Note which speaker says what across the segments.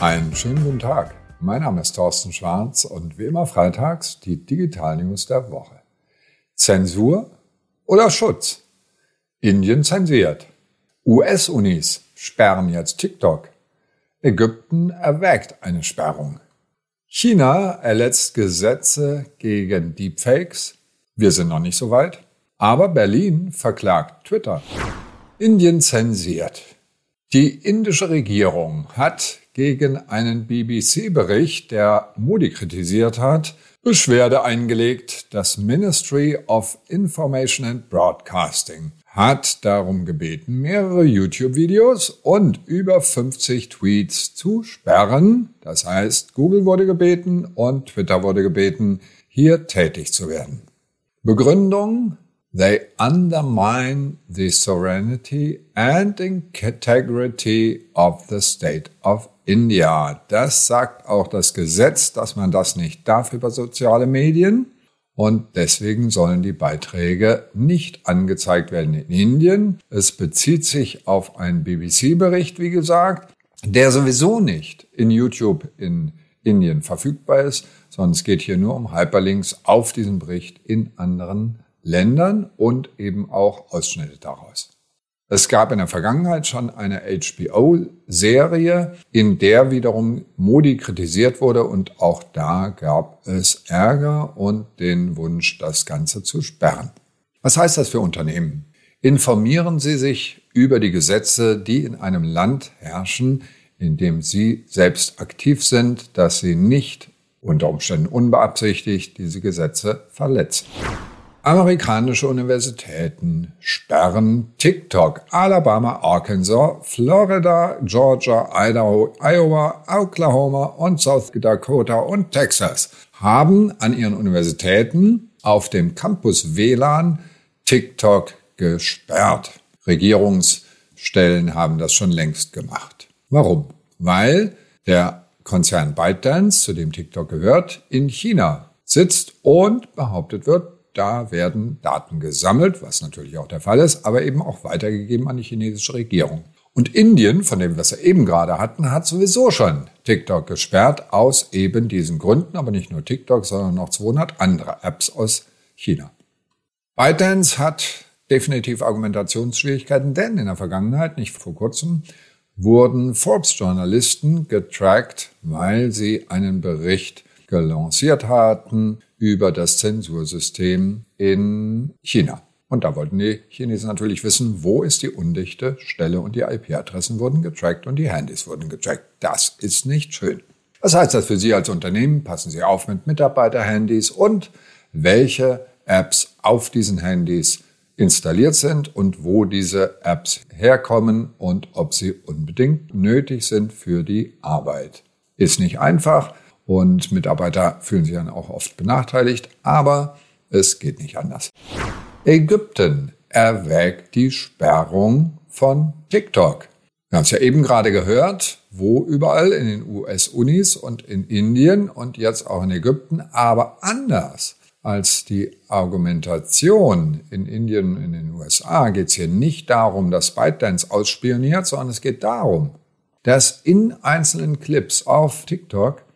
Speaker 1: Einen schönen guten Tag. Mein Name ist Thorsten Schwarz und wie immer freitags die Digital News der Woche. Zensur oder Schutz? Indien zensiert. US-Unis sperren jetzt TikTok. Ägypten erwägt eine Sperrung. China erletzt Gesetze gegen Deepfakes. Wir sind noch nicht so weit. Aber Berlin verklagt Twitter. Indien zensiert. Die indische Regierung hat gegen einen BBC-Bericht, der Modi kritisiert hat, Beschwerde eingelegt. Das Ministry of Information and Broadcasting hat darum gebeten, mehrere YouTube-Videos und über 50 Tweets zu sperren. Das heißt, Google wurde gebeten und Twitter wurde gebeten, hier tätig zu werden. Begründung, They undermine the sovereignty and integrity of the state of India. Das sagt auch das Gesetz, dass man das nicht darf über soziale Medien. Und deswegen sollen die Beiträge nicht angezeigt werden in Indien. Es bezieht sich auf einen BBC-Bericht, wie gesagt, der sowieso nicht in YouTube in Indien verfügbar ist, sondern es geht hier nur um Hyperlinks auf diesen Bericht in anderen Ländern und eben auch Ausschnitte daraus. Es gab in der Vergangenheit schon eine HBO-Serie, in der wiederum Modi kritisiert wurde und auch da gab es Ärger und den Wunsch, das Ganze zu sperren. Was heißt das für Unternehmen? Informieren Sie sich über die Gesetze, die in einem Land herrschen, in dem Sie selbst aktiv sind, dass Sie nicht unter Umständen unbeabsichtigt diese Gesetze verletzen. Amerikanische Universitäten sperren TikTok. Alabama, Arkansas, Florida, Georgia, Idaho, Iowa, Oklahoma und South Dakota und Texas haben an ihren Universitäten auf dem Campus WLAN TikTok gesperrt. Regierungsstellen haben das schon längst gemacht. Warum? Weil der Konzern ByteDance, zu dem TikTok gehört, in China sitzt und behauptet wird, da werden Daten gesammelt, was natürlich auch der Fall ist, aber eben auch weitergegeben an die chinesische Regierung. Und Indien, von dem wir es eben gerade hatten, hat sowieso schon TikTok gesperrt, aus eben diesen Gründen, aber nicht nur TikTok, sondern noch 200 andere Apps aus China. ByteDance hat definitiv Argumentationsschwierigkeiten, denn in der Vergangenheit, nicht vor kurzem, wurden Forbes-Journalisten getrackt, weil sie einen Bericht gelanciert hatten über das Zensursystem in China. Und da wollten die Chinesen natürlich wissen, wo ist die undichte Stelle und die IP-Adressen wurden getrackt und die Handys wurden getrackt. Das ist nicht schön. Was heißt das für Sie als Unternehmen? Passen Sie auf mit Mitarbeiter-Handys und welche Apps auf diesen Handys installiert sind und wo diese Apps herkommen und ob sie unbedingt nötig sind für die Arbeit. Ist nicht einfach, und Mitarbeiter fühlen sich dann auch oft benachteiligt, aber es geht nicht anders. Ägypten erwägt die Sperrung von TikTok. Wir haben es ja eben gerade gehört, wo überall in den US-Unis und in Indien und jetzt auch in Ägypten, aber anders als die Argumentation in Indien und in den USA geht es hier nicht darum, dass ByteDance ausspioniert, sondern es geht darum, dass in einzelnen Clips auf TikTok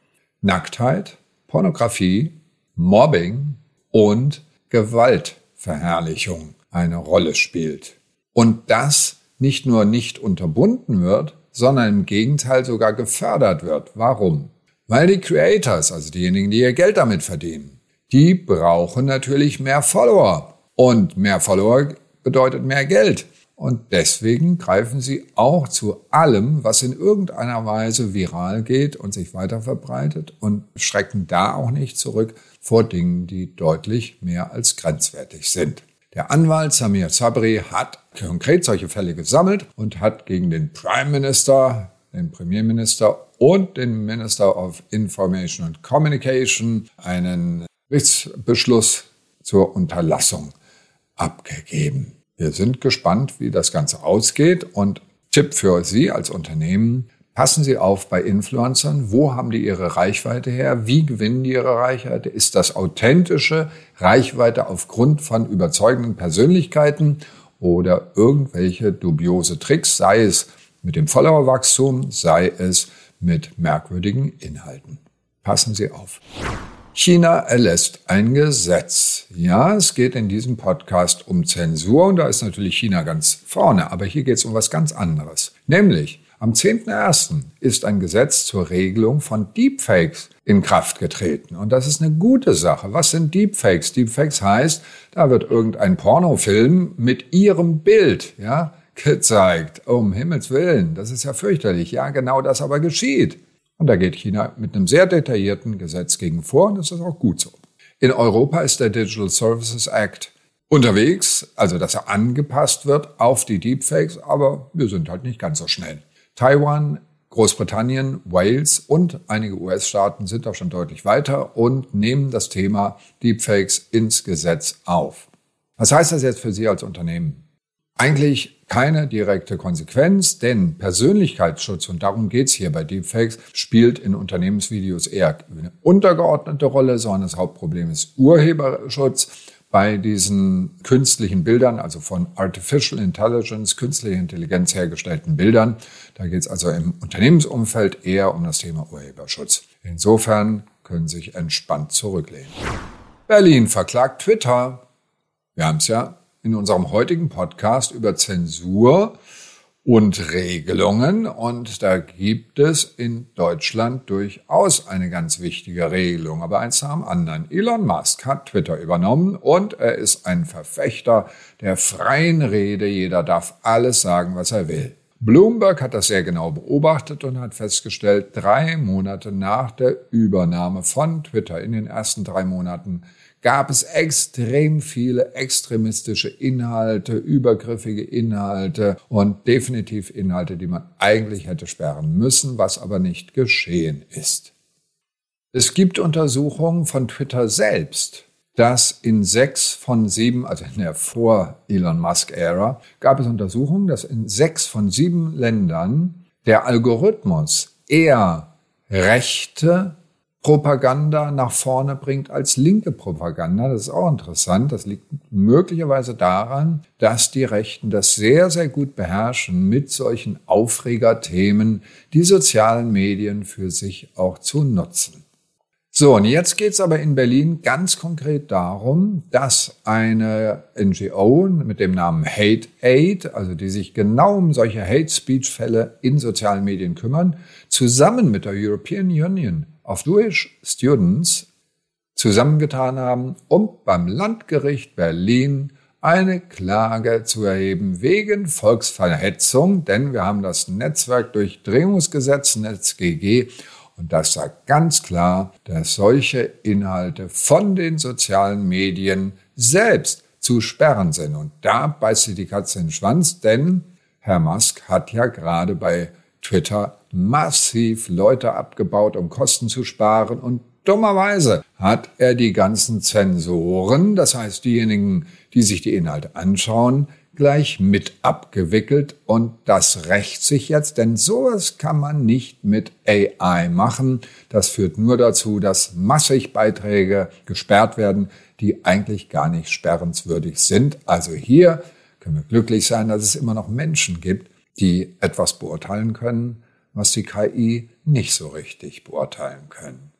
Speaker 1: Nacktheit, Pornografie, Mobbing und Gewaltverherrlichung eine Rolle spielt. Und das nicht nur nicht unterbunden wird, sondern im Gegenteil sogar gefördert wird. Warum? Weil die Creators, also diejenigen, die ihr Geld damit verdienen, die brauchen natürlich mehr Follower. Und mehr Follower bedeutet mehr Geld. Und deswegen greifen sie auch zu allem, was in irgendeiner Weise viral geht und sich weiter verbreitet und schrecken da auch nicht zurück vor Dingen, die deutlich mehr als grenzwertig sind. Der Anwalt Samir Sabri hat konkret solche Fälle gesammelt und hat gegen den Prime Minister, den Premierminister und den Minister of Information and Communication einen Gerichtsbeschluss zur Unterlassung abgegeben. Wir sind gespannt, wie das Ganze ausgeht und Tipp für Sie als Unternehmen, passen Sie auf bei Influencern. Wo haben die ihre Reichweite her? Wie gewinnen die ihre Reichweite? Ist das authentische Reichweite aufgrund von überzeugenden Persönlichkeiten oder irgendwelche dubiose Tricks, sei es mit dem Followerwachstum, sei es mit merkwürdigen Inhalten. Passen Sie auf. China erlässt ein Gesetz. Ja, es geht in diesem Podcast um Zensur und da ist natürlich China ganz vorne, aber hier geht es um was ganz anderes. Nämlich, am 10.01. ist ein Gesetz zur Regelung von Deepfakes in Kraft getreten. Und das ist eine gute Sache. Was sind Deepfakes? Deepfakes heißt, da wird irgendein Pornofilm mit ihrem Bild, ja, gezeigt. Um Himmels Willen, das ist ja fürchterlich. Ja, genau das aber geschieht. Und da geht China mit einem sehr detaillierten Gesetz gegen vor und das ist auch gut so. In Europa ist der Digital Services Act unterwegs, also dass er angepasst wird auf die Deepfakes, aber wir sind halt nicht ganz so schnell. Taiwan, Großbritannien, Wales und einige US-Staaten sind auch schon deutlich weiter und nehmen das Thema Deepfakes ins Gesetz auf. Was heißt das jetzt für Sie als Unternehmen? Eigentlich keine direkte Konsequenz, denn Persönlichkeitsschutz, und darum geht's hier bei Deepfakes, spielt in Unternehmensvideos eher eine untergeordnete Rolle, sondern das Hauptproblem ist Urheberschutz bei diesen künstlichen Bildern, also von Artificial Intelligence, künstliche Intelligenz hergestellten Bildern. Da geht es also im Unternehmensumfeld eher um das Thema Urheberschutz. Insofern können Sie sich entspannt zurücklehnen. Berlin verklagt Twitter. Wir haben es ja in unserem heutigen Podcast über Zensur und Regelungen. Und da gibt es in Deutschland durchaus eine ganz wichtige Regelung. Aber eins nach dem anderen. Elon Musk hat Twitter übernommen und er ist ein Verfechter der freien Rede. Jeder darf alles sagen, was er will. Bloomberg hat das sehr genau beobachtet und hat festgestellt, drei Monate nach der Übernahme von Twitter in den ersten drei Monaten gab es extrem viele extremistische Inhalte, übergriffige Inhalte und definitiv Inhalte, die man eigentlich hätte sperren müssen, was aber nicht geschehen ist. Es gibt Untersuchungen von Twitter selbst, dass in sechs von sieben, also in der Vor-Elon Musk-Ära, gab es Untersuchungen, dass in sechs von sieben Ländern der Algorithmus eher rechte Propaganda nach vorne bringt als linke Propaganda. Das ist auch interessant. Das liegt möglicherweise daran, dass die Rechten das sehr, sehr gut beherrschen, mit solchen Aufregerthemen die sozialen Medien für sich auch zu nutzen. So, und jetzt geht's aber in Berlin ganz konkret darum, dass eine NGO mit dem Namen Hate Aid, also die sich genau um solche Hate Speech Fälle in sozialen Medien kümmern, zusammen mit der European Union of Jewish Students zusammengetan haben, um beim Landgericht Berlin eine Klage zu erheben wegen Volksverhetzung, denn wir haben das Netzwerkdurchdringungsgesetz NetzGG und das sagt ganz klar, dass solche Inhalte von den sozialen Medien selbst zu sperren sind. Und da beißt sie die Katze in den Schwanz, denn Herr Musk hat ja gerade bei Twitter massiv Leute abgebaut, um Kosten zu sparen und dummerweise hat er die ganzen Zensoren, das heißt diejenigen, die sich die Inhalte anschauen, gleich mit abgewickelt und das rächt sich jetzt, denn sowas kann man nicht mit AI machen. Das führt nur dazu, dass massig Beiträge gesperrt werden, die eigentlich gar nicht sperrenswürdig sind. Also hier können wir glücklich sein, dass es immer noch Menschen gibt, die etwas beurteilen können, was die KI nicht so richtig beurteilen können.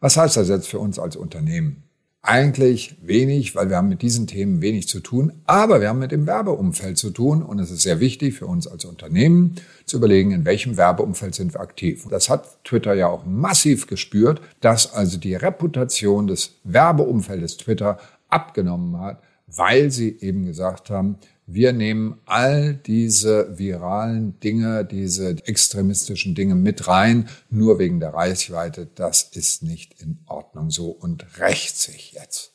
Speaker 1: Was heißt das jetzt für uns als Unternehmen? Eigentlich wenig, weil wir haben mit diesen Themen wenig zu tun, aber wir haben mit dem Werbeumfeld zu tun und es ist sehr wichtig für uns als Unternehmen zu überlegen, in welchem Werbeumfeld sind wir aktiv. Das hat Twitter ja auch massiv gespürt, dass also die Reputation des Werbeumfeldes Twitter abgenommen hat, weil sie eben gesagt haben, wir nehmen all diese viralen Dinge, diese extremistischen Dinge mit rein, nur wegen der Reichweite. Das ist nicht in Ordnung so und rächt sich jetzt.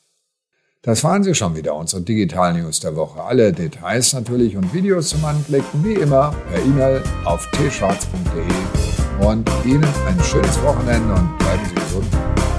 Speaker 1: Das waren sie schon wieder, unsere Digital News der Woche. Alle Details natürlich und Videos zum Anklicken, wie immer, per E-Mail auf tschwarz.de. Und Ihnen ein schönes Wochenende und bleiben Sie gesund.